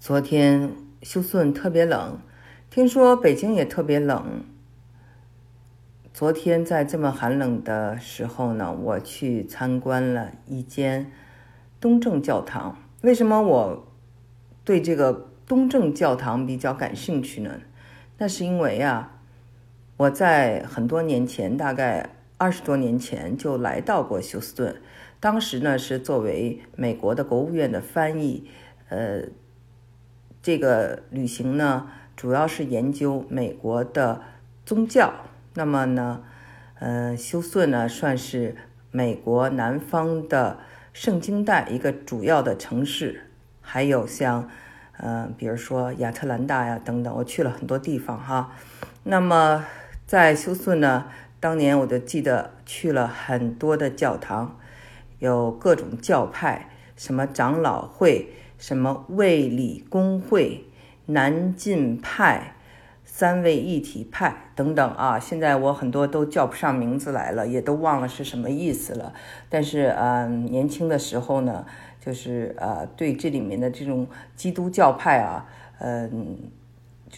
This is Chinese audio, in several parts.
昨天休斯顿特别冷，听说北京也特别冷。昨天在这么寒冷的时候呢，我去参观了一间东正教堂。为什么我对这个东正教堂比较感兴趣呢？那是因为啊，我在很多年前，大概二十多年前就来到过休斯顿。当时呢是作为美国的国务院的翻译，呃，这个旅行呢主要是研究美国的宗教。那么呢，呃，休斯顿呢算是美国南方的圣经带一个主要的城市，还有像。呃，比如说亚特兰大呀等等，我去了很多地方哈。那么在休斯顿呢，当年我就记得去了很多的教堂，有各种教派，什么长老会、什么卫理公会、南进派、三位一体派等等啊。现在我很多都叫不上名字来了，也都忘了是什么意思了。但是嗯，年轻的时候呢。就是呃，对这里面的这种基督教派啊，嗯，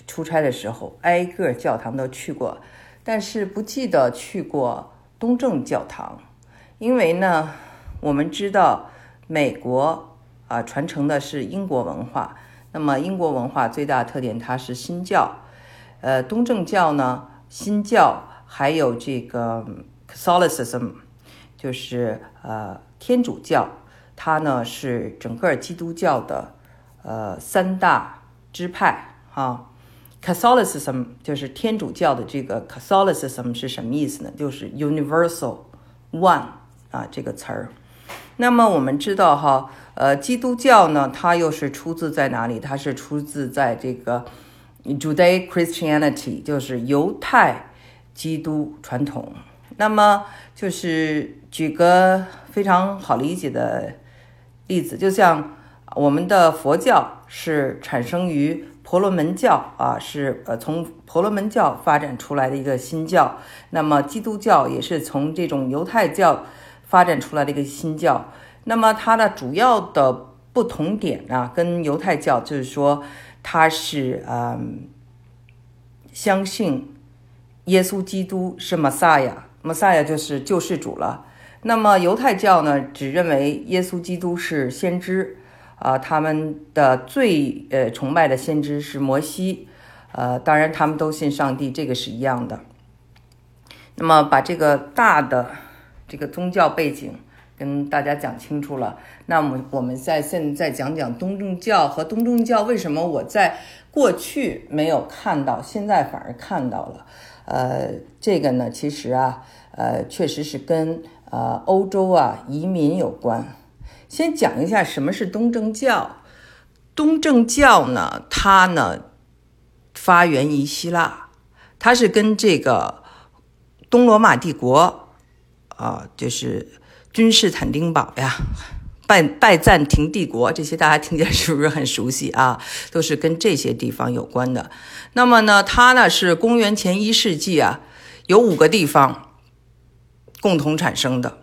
出差的时候挨个教堂都去过，但是不记得去过东正教堂，因为呢，我们知道美国啊传承的是英国文化，那么英国文化最大特点它是新教，呃，东正教呢，新教还有这个 Catholicism，就是呃天主教。它呢是整个基督教的呃三大支派哈，Catholicism 就是天主教的这个 Catholicism 是什么意思呢？就是 universal one 啊这个词儿。那么我们知道哈，呃，基督教呢，它又是出自在哪里？它是出自在这个 Judaic Christianity，就是犹太基督传统。那么就是举个非常好理解的。例子就像我们的佛教是产生于婆罗门教啊，是呃从婆罗门教发展出来的一个新教。那么基督教也是从这种犹太教发展出来的一个新教。那么它的主要的不同点啊，跟犹太教就是说它是嗯相信耶稣基督是玛撒亚，玛撒亚就是救世主了。那么犹太教呢，只认为耶稣基督是先知，啊，他们的最呃崇拜的先知是摩西，呃，当然他们都信上帝，这个是一样的。那么把这个大的这个宗教背景跟大家讲清楚了，那么我们在现在讲讲东正教和东正教为什么我在过去没有看到，现在反而看到了。呃，这个呢，其实啊，呃，确实是跟。呃，欧洲啊，移民有关。先讲一下什么是东正教。东正教呢，它呢发源于希腊，它是跟这个东罗马帝国啊，就是君士坦丁堡呀、拜拜占庭帝国这些，大家听起来是不是很熟悉啊？都是跟这些地方有关的。那么呢，它呢是公元前一世纪啊，有五个地方。共同产生的，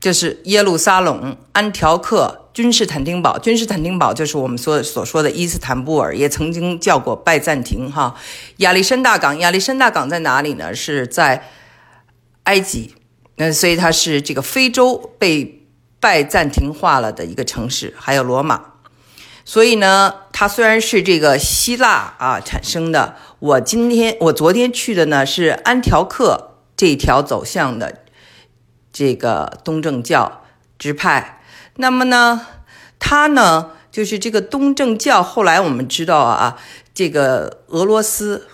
就是耶路撒冷、安条克、君士坦丁堡。君士坦丁堡就是我们所所说的伊斯坦布尔，也曾经叫过拜占庭。哈，亚历山大港，亚历山大港在哪里呢？是在埃及。那所以它是这个非洲被拜占庭化了的一个城市。还有罗马。所以呢，它虽然是这个希腊啊产生的，我今天我昨天去的呢是安条克这条走向的。这个东正教支派，那么呢，他呢就是这个东正教。后来我们知道啊，这个俄罗斯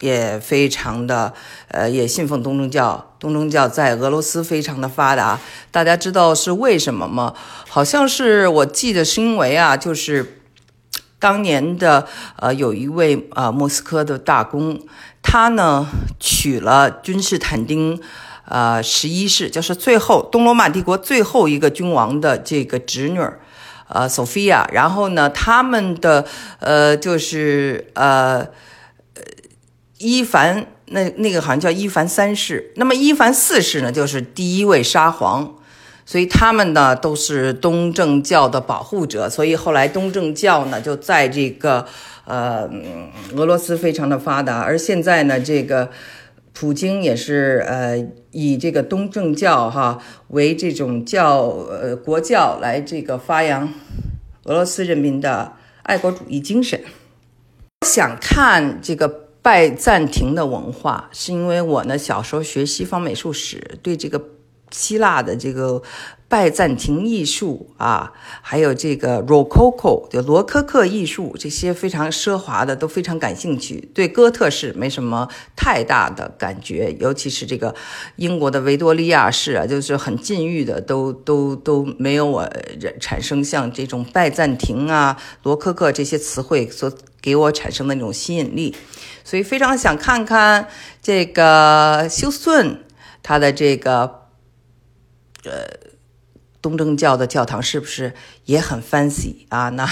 也非常的呃，也信奉东正教。东正教在俄罗斯非常的发达。大家知道是为什么吗？好像是我记得是因为啊，就是当年的呃，有一位啊莫斯科的大公，他呢娶了君士坦丁。呃，十一世就是最后东罗马帝国最后一个君王的这个侄女儿，呃，索菲亚。然后呢，他们的呃，就是呃，伊凡那那个好像叫伊凡三世。那么伊凡四世呢，就是第一位沙皇。所以他们呢都是东正教的保护者，所以后来东正教呢就在这个呃俄罗斯非常的发达，而现在呢这个普京也是呃以这个东正教哈为这种教呃国教来这个发扬俄罗斯人民的爱国主义精神。想看这个拜占庭的文化，是因为我呢小时候学西方美术史，对这个。希腊的这个拜占庭艺术啊，还有这个 Rococo 就罗科克艺术，这些非常奢华的都非常感兴趣。对哥特式没什么太大的感觉，尤其是这个英国的维多利亚式啊，就是很禁欲的，都都都没有我产生像这种拜占庭啊、罗科克这些词汇所给我产生的那种吸引力。所以非常想看看这个休斯顿他的这个。呃，东正教的教堂是不是也很 fancy 啊？那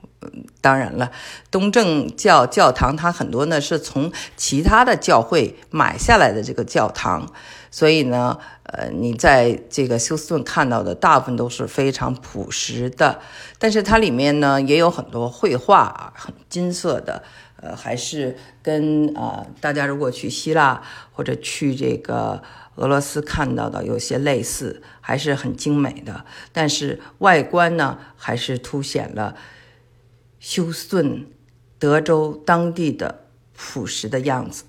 当然了，东正教教堂它很多呢是从其他的教会买下来的这个教堂，所以呢，呃，你在这个休斯顿看到的大部分都是非常朴实的，但是它里面呢也有很多绘画，很金色的，呃，还是跟啊大家如果去希腊或者去这个。俄罗斯看到的有些类似，还是很精美的，但是外观呢，还是凸显了休斯顿德州当地的朴实的样子。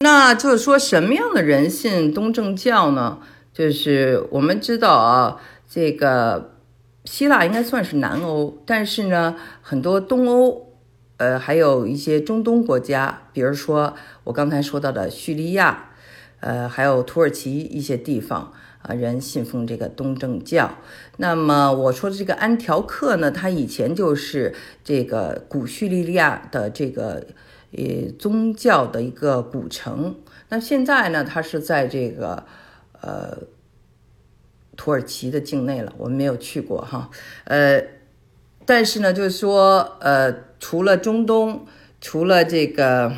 那就是说，什么样的人信东正教呢？就是我们知道啊，这个希腊应该算是南欧，但是呢，很多东欧，呃，还有一些中东国家，比如说我刚才说到的叙利亚。呃，还有土耳其一些地方啊，人信奉这个东正教。那么我说的这个安条克呢，它以前就是这个古叙利亚的这个呃宗教的一个古城。那现在呢，它是在这个呃土耳其的境内了。我们没有去过哈，呃，但是呢，就是说呃，除了中东，除了这个。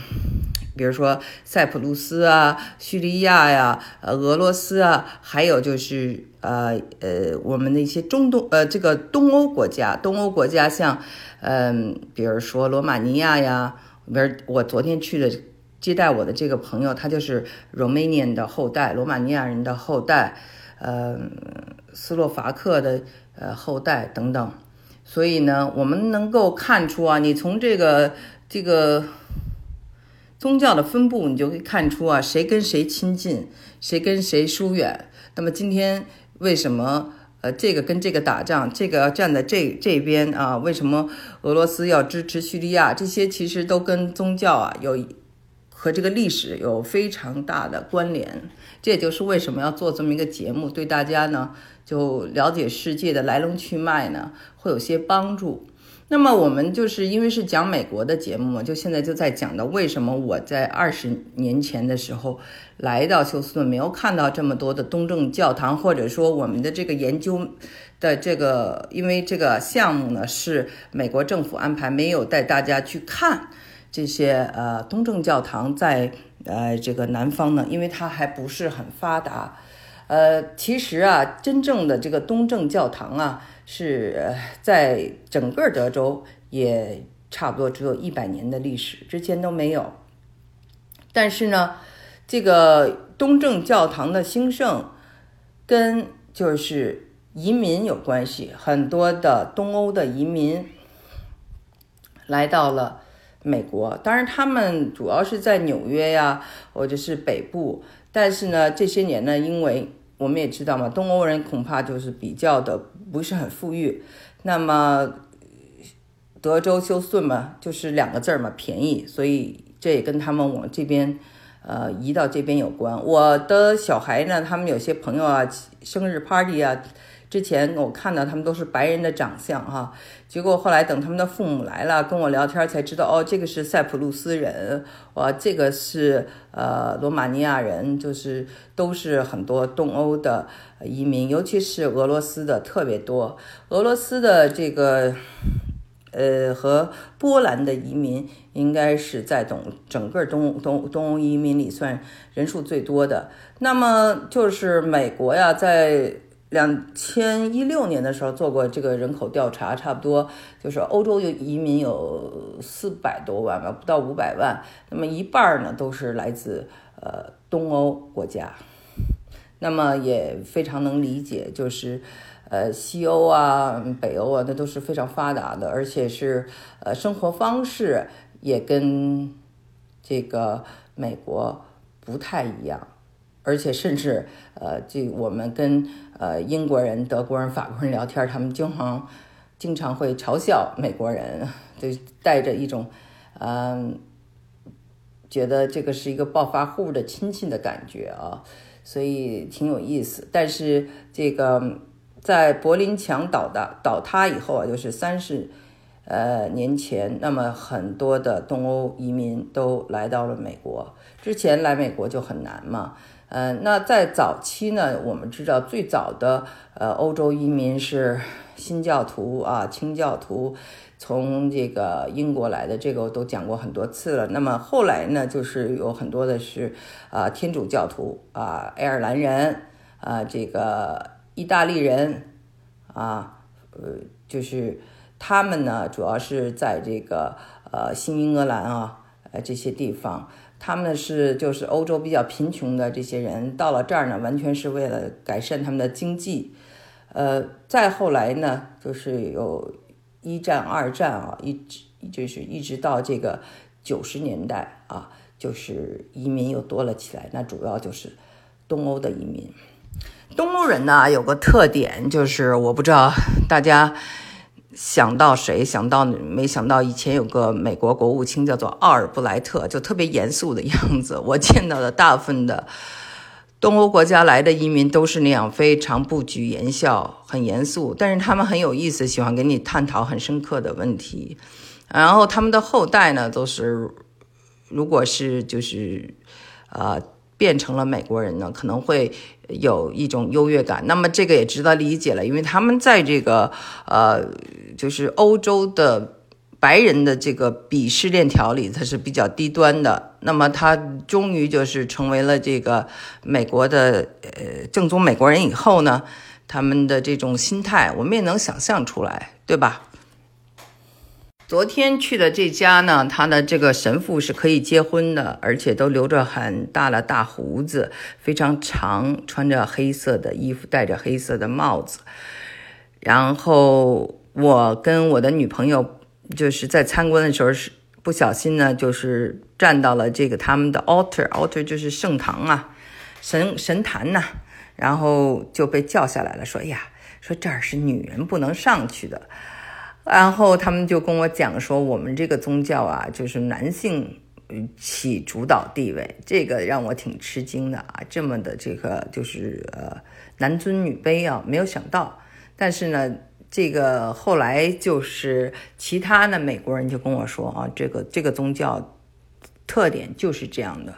比如说塞浦路斯啊、叙利亚呀、呃俄罗斯啊，还有就是呃呃我们的一些中东呃这个东欧国家，东欧国家像嗯，比如说罗马尼亚呀，比如我昨天去的接待我的这个朋友，他就是 Romanian 的后代，罗马尼亚人的后代，呃斯洛伐克的呃后代等等，所以呢，我们能够看出啊，你从这个这个。宗教的分布，你就可以看出啊，谁跟谁亲近，谁跟谁疏远。那么今天为什么呃这个跟这个打仗，这个要站在这这边啊？为什么俄罗斯要支持叙利亚？这些其实都跟宗教啊有和这个历史有非常大的关联。这也就是为什么要做这么一个节目，对大家呢就了解世界的来龙去脉呢会有些帮助。那么我们就是因为是讲美国的节目，就现在就在讲的为什么我在二十年前的时候来到休斯顿没有看到这么多的东正教堂，或者说我们的这个研究的这个，因为这个项目呢是美国政府安排，没有带大家去看这些呃东正教堂在呃这个南方呢，因为它还不是很发达。呃，其实啊，真正的这个东正教堂啊。是在整个德州也差不多只有一百年的历史，之前都没有。但是呢，这个东正教堂的兴盛跟就是移民有关系，很多的东欧的移民来到了美国，当然他们主要是在纽约呀，或者是北部。但是呢，这些年呢，因为我们也知道嘛，东欧人恐怕就是比较的。不是很富裕，那么德州休斯顿嘛，就是两个字儿嘛，便宜，所以这也跟他们往这边，呃，移到这边有关。我的小孩呢，他们有些朋友啊，生日 party 啊。之前我看到他们都是白人的长相哈，结果后来等他们的父母来了跟我聊天才知道，哦，这个是塞浦路斯人，哇，这个是呃罗马尼亚人，就是都是很多东欧的移民，尤其是俄罗斯的特别多，俄罗斯的这个呃和波兰的移民应该是在东整个东东东欧移民里算人数最多的。那么就是美国呀，在两千一六年的时候做过这个人口调查，差不多就是欧洲有移民有四百多万吧，不到五百万。那么一半呢都是来自呃东欧国家。那么也非常能理解，就是呃西欧啊、北欧啊，那都是非常发达的，而且是呃生活方式也跟这个美国不太一样。而且甚至，呃，这我们跟呃英国人、德国人、法国人聊天，他们经常经常会嘲笑美国人，就带着一种，嗯，觉得这个是一个暴发户的亲戚的感觉啊，所以挺有意思。但是这个在柏林墙倒的倒塌以后啊，就是三十呃年前，那么很多的东欧移民都来到了美国，之前来美国就很难嘛。呃，那在早期呢，我们知道最早的呃欧洲移民是新教徒啊，清教徒从这个英国来的，这个我都讲过很多次了。那么后来呢，就是有很多的是啊天主教徒啊，爱尔兰人啊，这个意大利人啊，呃，就是他们呢，主要是在这个呃新英格兰啊，呃这些地方。他们是就是欧洲比较贫穷的这些人到了这儿呢，完全是为了改善他们的经济。呃，再后来呢，就是有一战、二战啊，一直就是一直到这个九十年代啊，就是移民又多了起来。那主要就是东欧的移民。东欧人呢有个特点，就是我不知道大家。想到谁？想到没想到以前有个美国国务卿叫做奥尔布莱特，就特别严肃的样子。我见到的大部分的东欧国家来的移民都是那样，非常不拘言笑，很严肃。但是他们很有意思，喜欢跟你探讨很深刻的问题。然后他们的后代呢，都是如果是就是呃变成了美国人呢，可能会。有一种优越感，那么这个也值得理解了，因为他们在这个呃，就是欧洲的白人的这个鄙视链条里，它是比较低端的。那么他终于就是成为了这个美国的呃正宗美国人以后呢，他们的这种心态，我们也能想象出来，对吧？昨天去的这家呢，他的这个神父是可以结婚的，而且都留着很大的大胡子，非常长，穿着黑色的衣服，戴着黑色的帽子。然后我跟我的女朋友就是在参观的时候是不小心呢，就是站到了这个他们的 altar，altar 就是圣堂啊，神神坛呐，然后就被叫下来了，说：“呀，说这儿是女人不能上去的。”然后他们就跟我讲说，我们这个宗教啊，就是男性起主导地位，这个让我挺吃惊的啊，这么的这个就是呃男尊女卑啊，没有想到。但是呢，这个后来就是其他的美国人就跟我说啊，这个这个宗教特点就是这样的。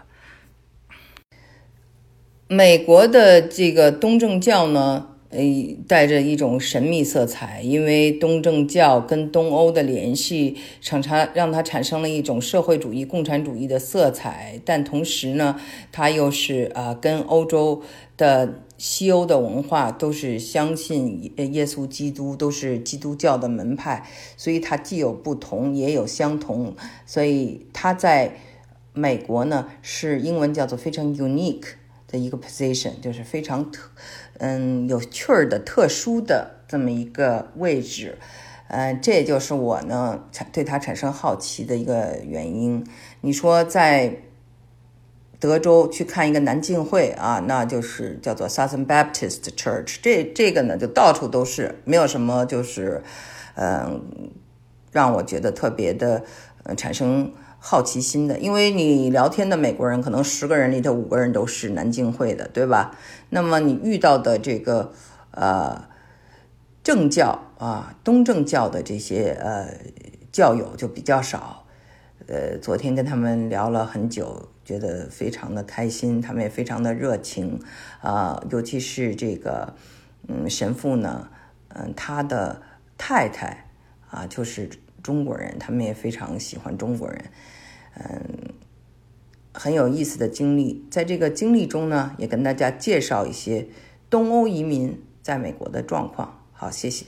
美国的这个东正教呢。呃，带着一种神秘色彩，因为东正教跟东欧的联系，常常让它产生了一种社会主义、共产主义的色彩。但同时呢，它又是啊，跟欧洲的西欧的文化都是相信耶稣基督，都是基督教的门派，所以它既有不同，也有相同。所以它在美国呢，是英文叫做非常 unique 的一个 position，就是非常特。嗯，有趣儿的、特殊的这么一个位置，嗯，这也就是我呢产对他产生好奇的一个原因。你说在德州去看一个南浸会啊，那就是叫做 Southern Baptist Church，这这个呢就到处都是，没有什么就是嗯让我觉得特别的产生。好奇心的，因为你聊天的美国人可能十个人里头五个人都是南京会的，对吧？那么你遇到的这个呃正教啊东正教的这些呃教友就比较少。呃，昨天跟他们聊了很久，觉得非常的开心，他们也非常的热情啊，尤其是这个嗯神父呢，嗯他的太太啊就是。中国人，他们也非常喜欢中国人，嗯，很有意思的经历。在这个经历中呢，也跟大家介绍一些东欧移民在美国的状况。好，谢谢。